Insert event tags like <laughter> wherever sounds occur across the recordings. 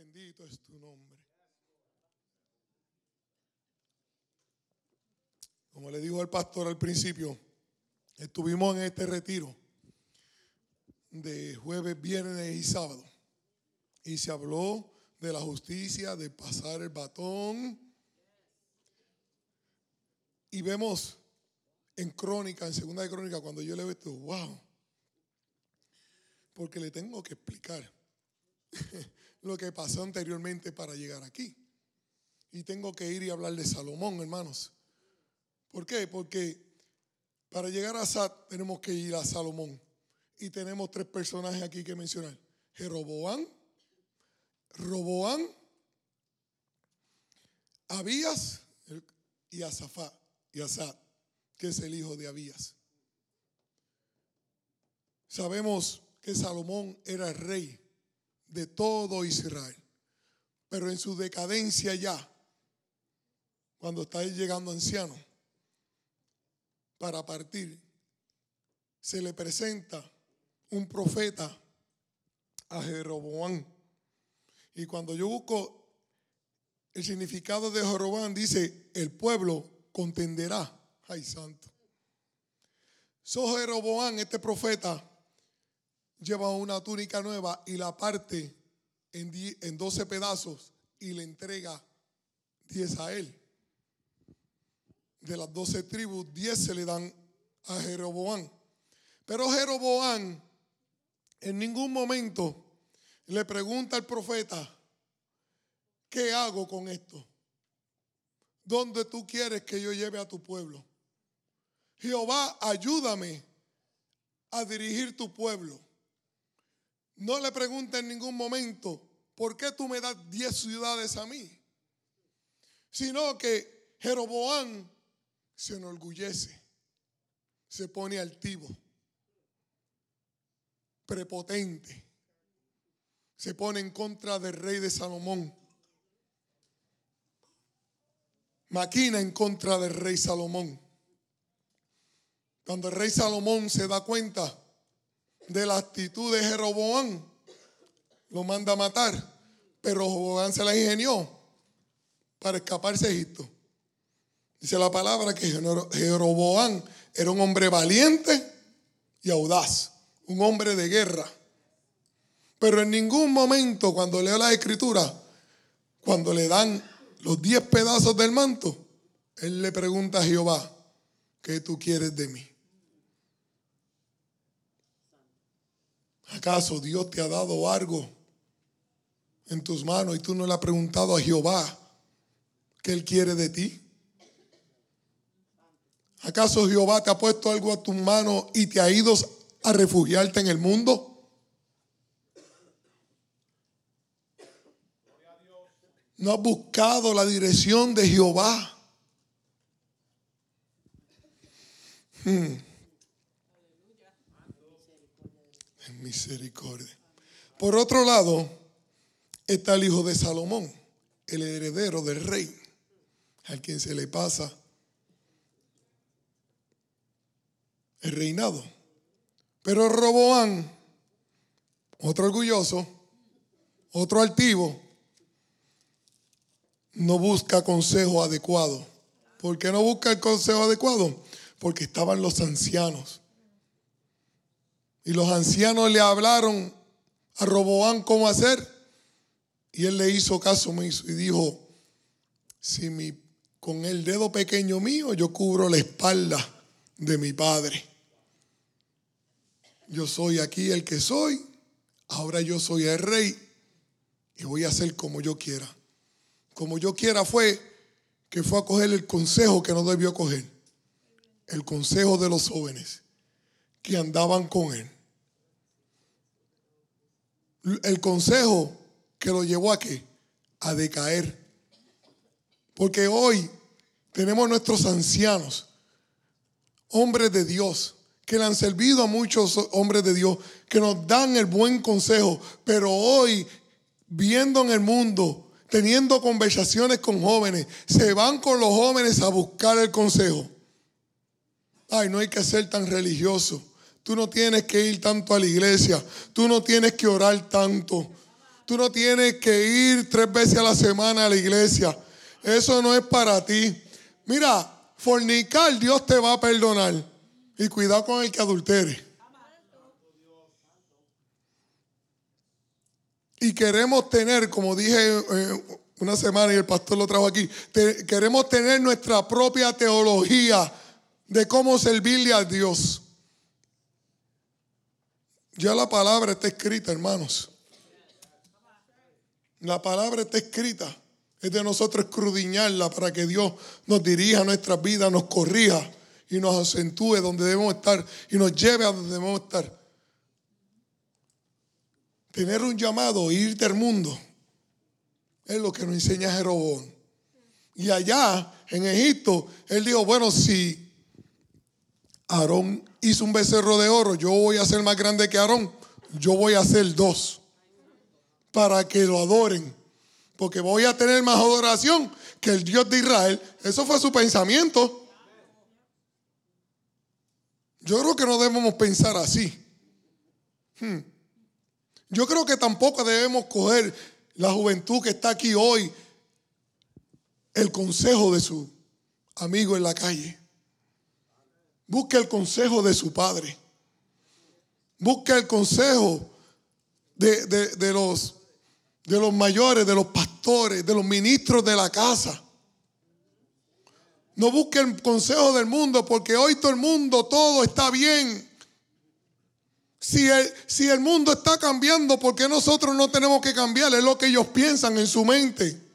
Bendito es tu nombre. Como le dijo el pastor al principio, estuvimos en este retiro de jueves, viernes y sábado. Y se habló de la justicia, de pasar el batón. Y vemos en crónica, en segunda de crónica, cuando yo leo esto, wow. Porque le tengo que explicar <laughs> lo que pasó anteriormente para llegar aquí. Y tengo que ir y hablar de Salomón, hermanos. ¿Por qué? Porque para llegar a Sad tenemos que ir a Salomón. Y tenemos tres personajes aquí que mencionar. Jeroboam, Roboán, Abías y Asafá, y Asad, que es el hijo de Abías. Sabemos que Salomón era el rey de todo Israel. Pero en su decadencia ya, cuando está llegando anciano, para partir, se le presenta un profeta a Jeroboam. Y cuando yo busco el significado de Jeroboam, dice, el pueblo contenderá. Ay, santo. So Jeroboam, este profeta, lleva una túnica nueva y la parte en, en 12 pedazos y le entrega 10 a él. De las 12 tribus, 10 se le dan a Jeroboam. Pero Jeroboam en ningún momento le pregunta al profeta, ¿qué hago con esto? ¿Dónde tú quieres que yo lleve a tu pueblo? Jehová, ayúdame a dirigir tu pueblo. No le pregunta en ningún momento, ¿por qué tú me das diez ciudades a mí? Sino que Jeroboam se enorgullece, se pone altivo, prepotente, se pone en contra del rey de Salomón, maquina en contra del rey Salomón. Cuando el rey Salomón se da cuenta de la actitud de Jeroboam, lo manda a matar, pero Jeroboam se la ingenió para escaparse a Egipto. Dice la palabra que Jeroboam era un hombre valiente y audaz, un hombre de guerra. Pero en ningún momento cuando leo la escritura, cuando le dan los diez pedazos del manto, él le pregunta a Jehová, ¿qué tú quieres de mí? ¿Acaso Dios te ha dado algo en tus manos y tú no le has preguntado a Jehová qué Él quiere de ti? ¿Acaso Jehová te ha puesto algo a tus manos y te ha ido a refugiarte en el mundo? No has buscado la dirección de Jehová. Hmm. En misericordia. Por otro lado, está el hijo de Salomón, el heredero del rey, al quien se le pasa el reinado. Pero Roboán, otro orgulloso, otro altivo, no busca consejo adecuado. ¿Por qué no busca el consejo adecuado? Porque estaban los ancianos. Y los ancianos le hablaron a Roboán cómo hacer. Y él le hizo caso y dijo, si mi, con el dedo pequeño mío yo cubro la espalda de mi padre. Yo soy aquí el que soy, ahora yo soy el rey y voy a hacer como yo quiera. Como yo quiera fue que fue a coger el consejo que no debió coger. El consejo de los jóvenes que andaban con él. El consejo que lo llevó a qué? A decaer. Porque hoy tenemos nuestros ancianos, hombres de Dios, que le han servido a muchos hombres de Dios, que nos dan el buen consejo, pero hoy, viendo en el mundo, teniendo conversaciones con jóvenes, se van con los jóvenes a buscar el consejo. Ay, no hay que ser tan religioso. Tú no tienes que ir tanto a la iglesia. Tú no tienes que orar tanto. Tú no tienes que ir tres veces a la semana a la iglesia. Eso no es para ti. Mira, fornicar Dios te va a perdonar. Y cuidado con el que adultere. Y queremos tener, como dije eh, una semana y el pastor lo trajo aquí, queremos tener nuestra propia teología de cómo servirle a Dios. Ya la palabra está escrita, hermanos. La palabra está escrita. Es de nosotros escrudiñarla para que Dios nos dirija nuestras vidas, nos corrija y nos acentúe donde debemos estar y nos lleve a donde debemos estar. Tener un llamado, ir del mundo, es lo que nos enseña Jeroboam. Y allá, en Egipto, él dijo, bueno, si Aarón hizo un becerro de oro, yo voy a ser más grande que Aarón, yo voy a hacer dos, para que lo adoren, porque voy a tener más adoración que el Dios de Israel. Eso fue su pensamiento. Yo creo que no debemos pensar así. Hmm. Yo creo que tampoco debemos coger la juventud que está aquí hoy el consejo de su amigo en la calle. Busque el consejo de su padre. Busque el consejo de, los, de los mayores, de los pastores, de los ministros de la casa. No busque el consejo del mundo porque hoy todo el mundo, todo está bien. Si el, si el mundo está cambiando, ¿por qué nosotros no tenemos que cambiar? Es lo que ellos piensan en su mente.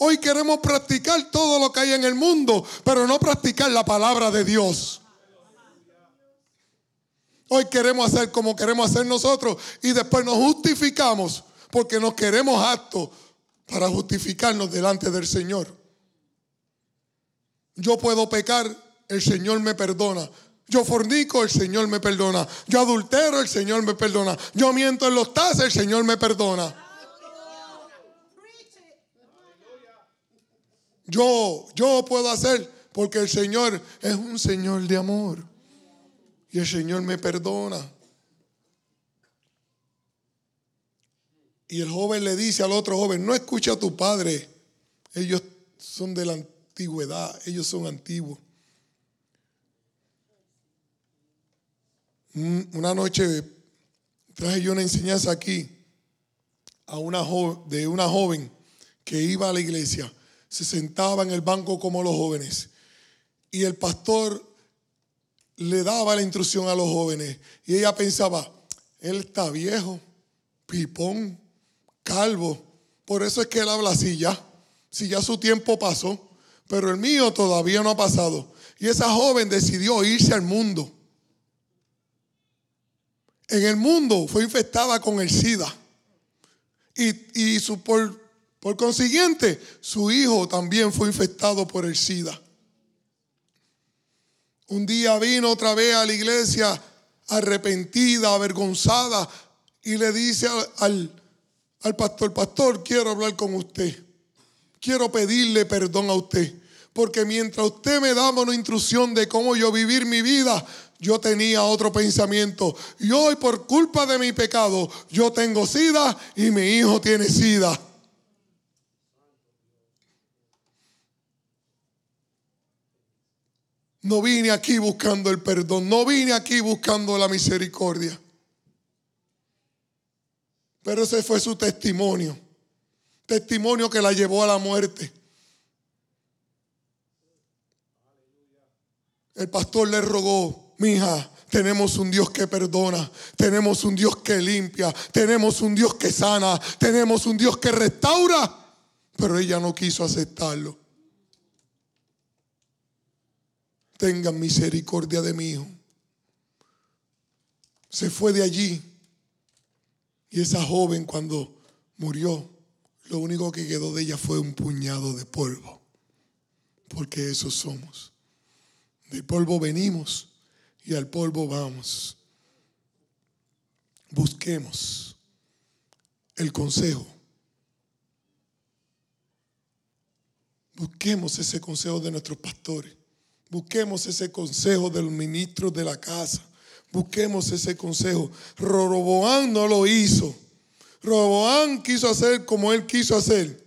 Hoy queremos practicar todo lo que hay en el mundo, pero no practicar la palabra de Dios. Hoy queremos hacer como queremos hacer nosotros y después nos justificamos porque nos queremos aptos para justificarnos delante del Señor. Yo puedo pecar, el Señor me perdona. Yo fornico, el Señor me perdona. Yo adultero, el Señor me perdona. Yo miento en los tazos, el Señor me perdona. Yo, yo puedo hacer porque el Señor es un Señor de amor. Y el Señor me perdona. Y el joven le dice al otro joven, no escucha a tu padre. Ellos son de la antigüedad, ellos son antiguos. Una noche traje yo una enseñanza aquí a una de una joven que iba a la iglesia, se sentaba en el banco como los jóvenes. Y el pastor le daba la instrucción a los jóvenes. Y ella pensaba, él está viejo, pipón, calvo, por eso es que él habla así ya, si ya su tiempo pasó, pero el mío todavía no ha pasado. Y esa joven decidió irse al mundo. En el mundo fue infectada con el SIDA. Y, su, por, por consiguiente, su hijo también fue infectado por el SIDA. Un día vino otra vez a la iglesia arrepentida, avergonzada, y le dice al, al, pastor, pastor, quiero hablar con usted. Quiero pedirle perdón a usted. Porque mientras usted me daba una instrucción de cómo yo vivir mi vida, yo tenía otro pensamiento. Y hoy por culpa de mi pecado, yo tengo sida y mi hijo tiene sida. No vine aquí buscando el perdón, no vine aquí buscando la misericordia. Pero ese fue su testimonio. Testimonio que la llevó a la muerte. El pastor le rogó, Mija, tenemos un Dios que perdona, tenemos un Dios que limpia, tenemos un Dios que sana, tenemos un Dios que restaura. Pero ella no quiso aceptarlo. Tengan misericordia de mí. Se fue de allí. Y esa joven cuando murió, lo único que quedó de ella fue un puñado de polvo. Porque eso somos. De polvo venimos y al polvo vamos. Busquemos el consejo. Busquemos ese consejo de nuestros pastores. Busquemos ese consejo de los ministros de la casa. Busquemos ese consejo. Roroboán no lo hizo. Roboán quiso hacer como él quiso hacer.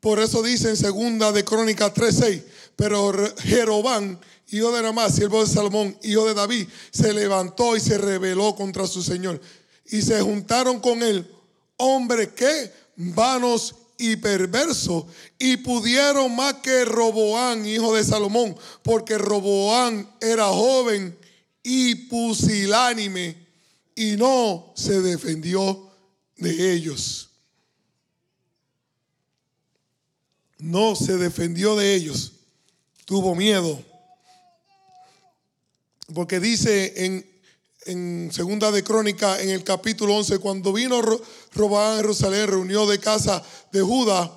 Por eso dice en segunda de Crónicas 3:6, pero Jerobán, hijo de Ramá, siervo de Salomón, hijo de David, se levantó y se rebeló contra su señor. Y se juntaron con él hombres que vanos y perversos y pudieron más que Roboán, hijo de Salomón, porque Roboán era joven y pusilánime y no se defendió de ellos. No se defendió de ellos. Tuvo miedo. Porque dice en, en Segunda de Crónica, en el capítulo 11, cuando vino Robán a Jerusalén, reunió de casa de Judá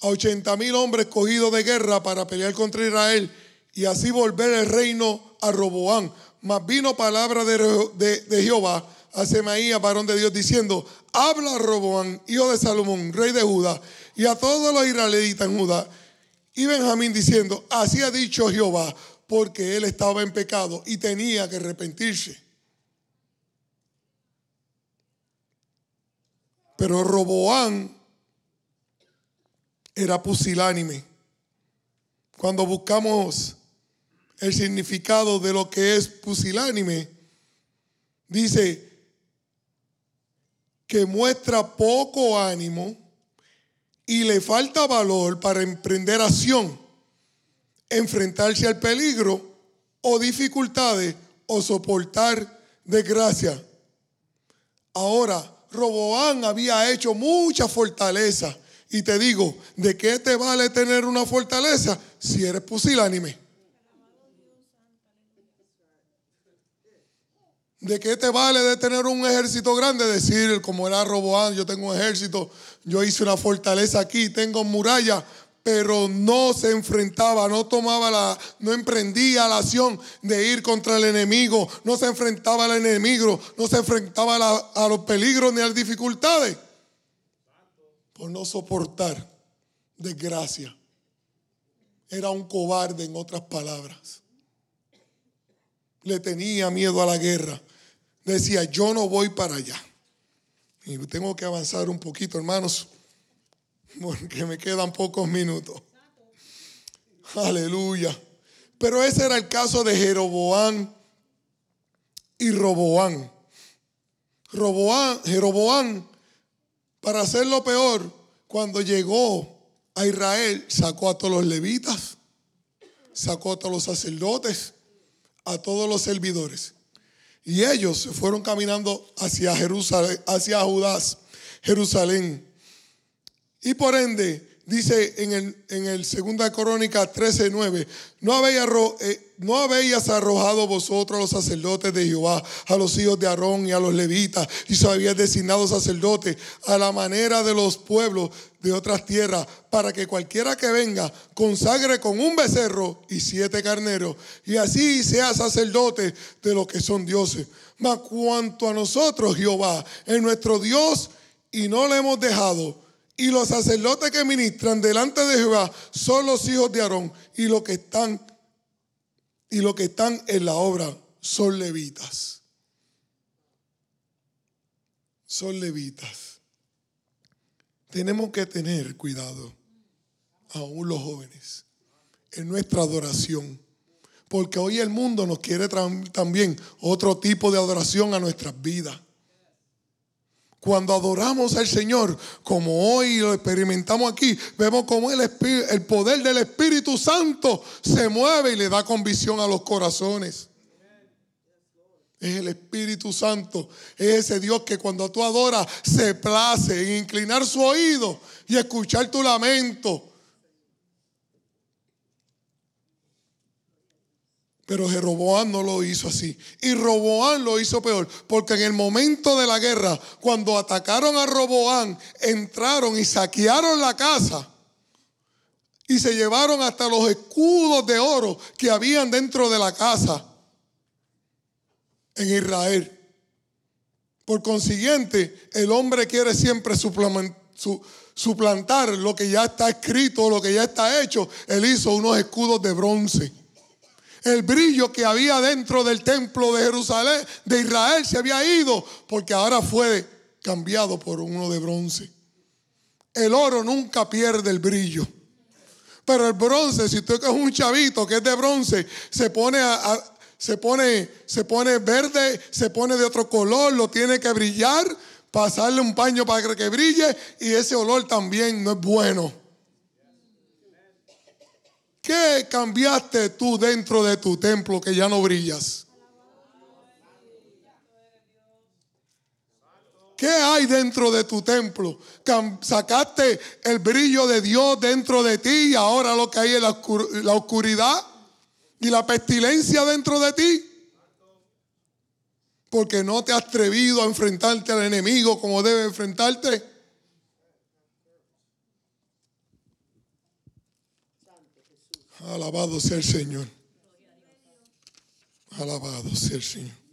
a 80 mil hombres cogidos de guerra para pelear contra Israel y así volver el reino a Roboán. Mas vino palabra de, de, Jehová a Semaías, varón de Dios, diciendo, habla a Roboán, hijo de Salomón, rey de Judá, y a todos los israelitas en Judá, y Benjamín diciendo, así ha dicho Jehová, porque él estaba en pecado y tenía que arrepentirse. Pero Roboán era pusilánime. Cuando buscamos el significado de lo que es pusilánime, dice que muestra poco ánimo y le falta valor para emprender acción, enfrentarse al peligro o dificultades o soportar desgracia. Ahora, Roboán había hecho mucha fortaleza. Y te digo, ¿de qué te vale tener una fortaleza si eres pusilánime? ¿De qué te vale de tener un ejército grande? Decir, como era Roboán, yo tengo un ejército, yo hice una fortaleza aquí, tengo muralla, pero no se enfrentaba, no tomaba la, no emprendía la acción de ir contra el enemigo, no se enfrentaba al enemigo, no se enfrentaba a, a los peligros ni a las dificultades, por no soportar desgracia. Era un cobarde, en otras palabras. Le tenía miedo a la guerra decía, yo no voy para allá. Y tengo que avanzar un poquito, hermanos, porque me quedan pocos minutos. Aleluya. Pero ese era el caso de Jeroboán y Roboán. Roboán, Jeroboán, para hacerlo peor, cuando llegó a Israel, sacó a todos los levitas, sacó a todos los sacerdotes, a todos los servidores. Y ellos se fueron caminando hacia Jerusalén, hacia Judas, Jerusalén. Y por ende, dice en el, en el segunda crónica 13:9, no habéis, eh, no habéis arrojado vosotros a los sacerdotes de Jehová, a los hijos de Aarón y a los levitas, y se habían designado sacerdotes a la manera de los pueblos de otras tierras, para que cualquiera que venga consagre con un becerro y siete carneros, y así sea sacerdote de los que son dioses. Mas cuanto a nosotros, Jehová, es nuestro Dios, y no le hemos dejado y los sacerdotes que ministran delante de Jehová son los hijos de Aarón y los que están y los que están en la obra son levitas. Son levitas. Tenemos que tener cuidado, aún los jóvenes, en nuestra adoración. Porque hoy el mundo nos quiere también otro tipo de adoración a nuestras vidas. Cuando adoramos al Señor, como hoy lo experimentamos aquí, vemos como el, el poder del Espíritu Santo se mueve y le da convicción a los corazones. Es el Espíritu Santo, es ese Dios que cuando tú adoras se place en inclinar su oído y escuchar tu lamento Pero Jeroboam no lo hizo así. Y Roboán lo hizo peor. Porque en el momento de la guerra, cuando atacaron a Roboán, entraron y saquearon la casa. Y se llevaron hasta los escudos de oro que habían dentro de la casa en Israel. Por consiguiente, el hombre quiere siempre suplantar lo que ya está escrito, lo que ya está hecho. Él hizo unos escudos de bronce. El brillo que había dentro del templo de Jerusalén, de Israel, se había ido porque ahora fue cambiado por uno de bronce. El oro nunca pierde el brillo. Pero el bronce, si tú es un chavito que es de bronce, se pone se pone, se pone verde, se pone de otro color, lo tiene que brillar, pasarle un paño para que brille y ese olor también no es bueno. ¿Qué cambiaste tú dentro de tu templo que ya no brillas? ¿Qué hay dentro de tu templo? Sacaste el brillo de Dios dentro de ti y ahora lo que hay es la oscuridad y la pestilencia dentro de ti. Porque no te has atrevido a enfrentarte al enemigo como debe enfrentarte. Alabado sea el Señor. Alabado sea el Señor.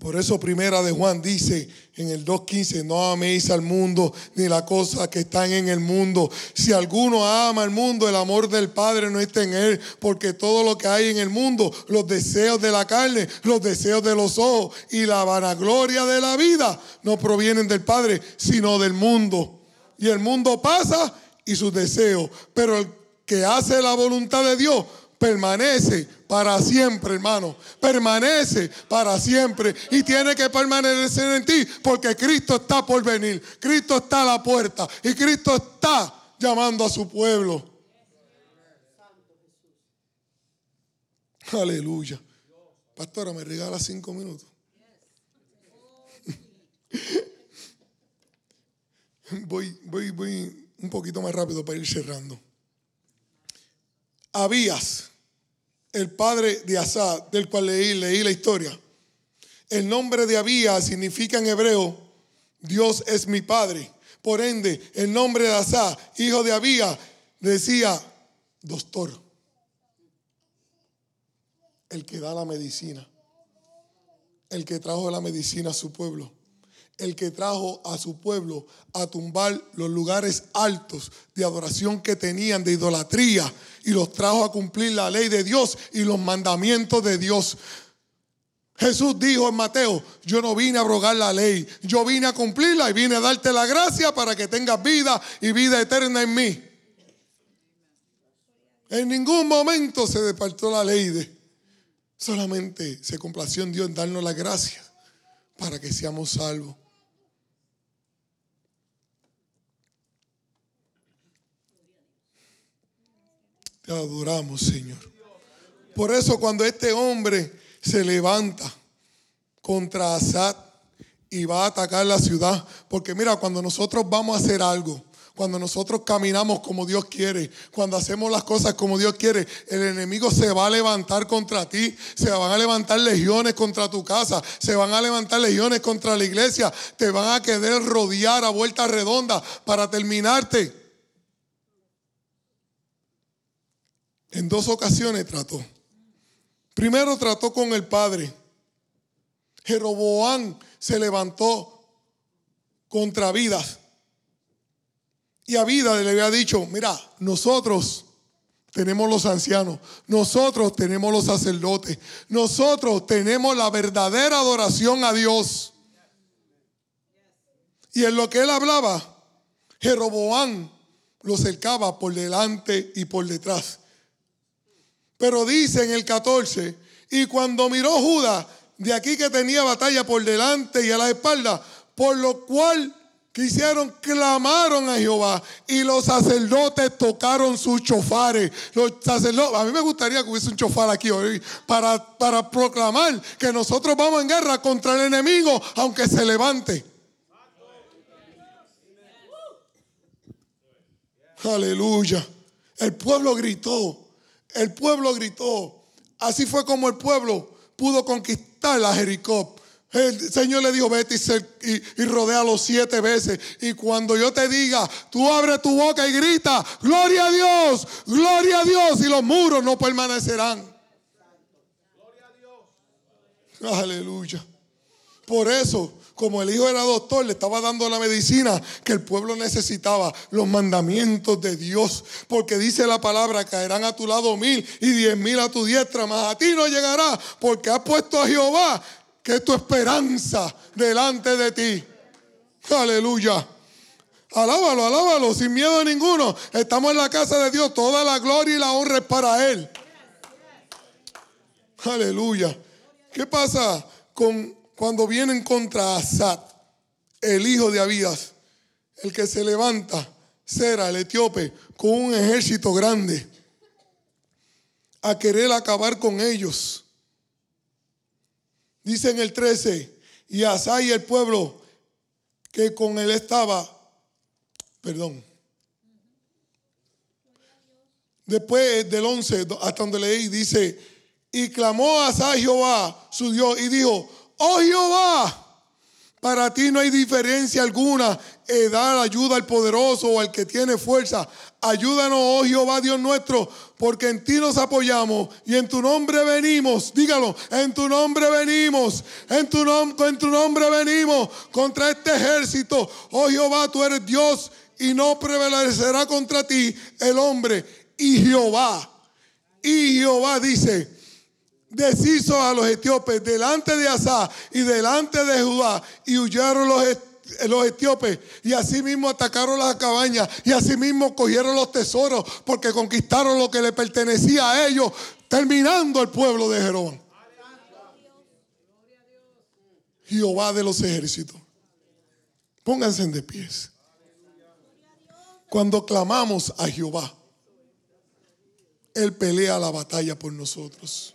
Por eso primera de Juan dice en el 2.15, no améis al mundo ni las cosas que están en el mundo. Si alguno ama al mundo, el amor del Padre no está en él, porque todo lo que hay en el mundo, los deseos de la carne, los deseos de los ojos y la vanagloria de la vida, no provienen del Padre, sino del mundo. Y el mundo pasa y sus deseos, pero el que hace la voluntad de Dios permanece para siempre, hermano. Permanece para siempre. Y tiene que permanecer en ti porque Cristo está por venir. Cristo está a la puerta. Y Cristo está llamando a su pueblo. Aleluya. Pastora, ¿me regala cinco minutos? <laughs> voy, voy, voy un poquito más rápido para ir cerrando. Habías el padre de Asa, del cual leí, leí la historia. El nombre de Abías significa en hebreo, Dios es mi padre. Por ende, el nombre de Asa, hijo de Abías, decía, doctor, el que da la medicina, el que trajo la medicina a su pueblo el que trajo a su pueblo a tumbar los lugares altos de adoración que tenían, de idolatría, y los trajo a cumplir la ley de Dios y los mandamientos de Dios. Jesús dijo en Mateo, yo no vine a abrogar la ley, yo vine a cumplirla y vine a darte la gracia para que tengas vida y vida eterna en mí. En ningún momento se departió la ley de, solamente se complació en Dios en darnos la gracia para que seamos salvos. Te adoramos, Señor. Por eso cuando este hombre se levanta contra Asad y va a atacar la ciudad, porque mira, cuando nosotros vamos a hacer algo, cuando nosotros caminamos como Dios quiere, cuando hacemos las cosas como Dios quiere, el enemigo se va a levantar contra ti, se van a levantar legiones contra tu casa, se van a levantar legiones contra la iglesia, te van a querer rodear a vuelta redonda para terminarte. En dos ocasiones trató. Primero trató con el padre. Jeroboán se levantó contra vidas. Y a vida le había dicho, mira, nosotros tenemos los ancianos, nosotros tenemos los sacerdotes, nosotros tenemos la verdadera adoración a Dios. Y en lo que él hablaba, Jeroboán lo cercaba por delante y por detrás. Pero dice en el 14, y cuando miró Judas, de aquí que tenía batalla por delante y a la espalda, por lo cual quisieron, clamaron a Jehová y los sacerdotes tocaron sus chofares. Los sacerdotes, a mí me gustaría que hubiese un chofar aquí hoy para, para proclamar que nosotros vamos en guerra contra el enemigo, aunque se levante. Aleluya. El pueblo gritó. El pueblo gritó. Así fue como el pueblo pudo conquistar a Jericó. El Señor le dijo, vete y, y, rodea los siete veces. Y cuando yo te diga, tú abre tu boca y grita, gloria a Dios, gloria a Dios. Y los muros no permanecerán. Gloria a Dios. Aleluya. Por eso como el hijo era doctor, le estaba dando la medicina que el pueblo necesitaba, los mandamientos de Dios. Porque dice la palabra, caerán a tu lado mil y diez mil a tu diestra, mas a ti no llegará, porque has puesto a Jehová que es tu esperanza delante de ti. Aleluya. Alábalo, alábalo, sin miedo ninguno. Estamos en la casa de Dios. Toda la gloria y la honra es para Él. Aleluya. ¿Qué pasa con cuando vienen contra Asad, el hijo de Abías, el que se levanta, Sera, el etíope, con un ejército grande, a querer acabar con ellos? Dice en el 13, y Asá y el pueblo que con él estaba, perdón. Después del 11, hasta donde leí, dice, y clamó a Jehová, su Dios, y dijo, oh Jehová, para ti no hay diferencia alguna en dar ayuda al poderoso o al que tiene fuerza. Ayúdanos, oh Jehová Dios nuestro, porque en ti nos apoyamos y en tu nombre venimos. Dígalo, en tu nombre venimos, en tu, en tu nombre venimos contra este ejército. Oh Jehová, tú eres Dios y no prevalecerá contra ti el hombre. Y Jehová, y Jehová dice, deshizo a los etíopes delante de Asá y delante de Judá y huyeron los, los etíopes y asimismo atacaron las cabañas y asimismo cogieron los tesoros porque conquistaron lo que le pertenecía a ellos, terminando el pueblo de Jeroboam. Jehová de los ejércitos. Pónganse de pies. Cuando clamamos a Jehová, Él pelea la batalla por nosotros.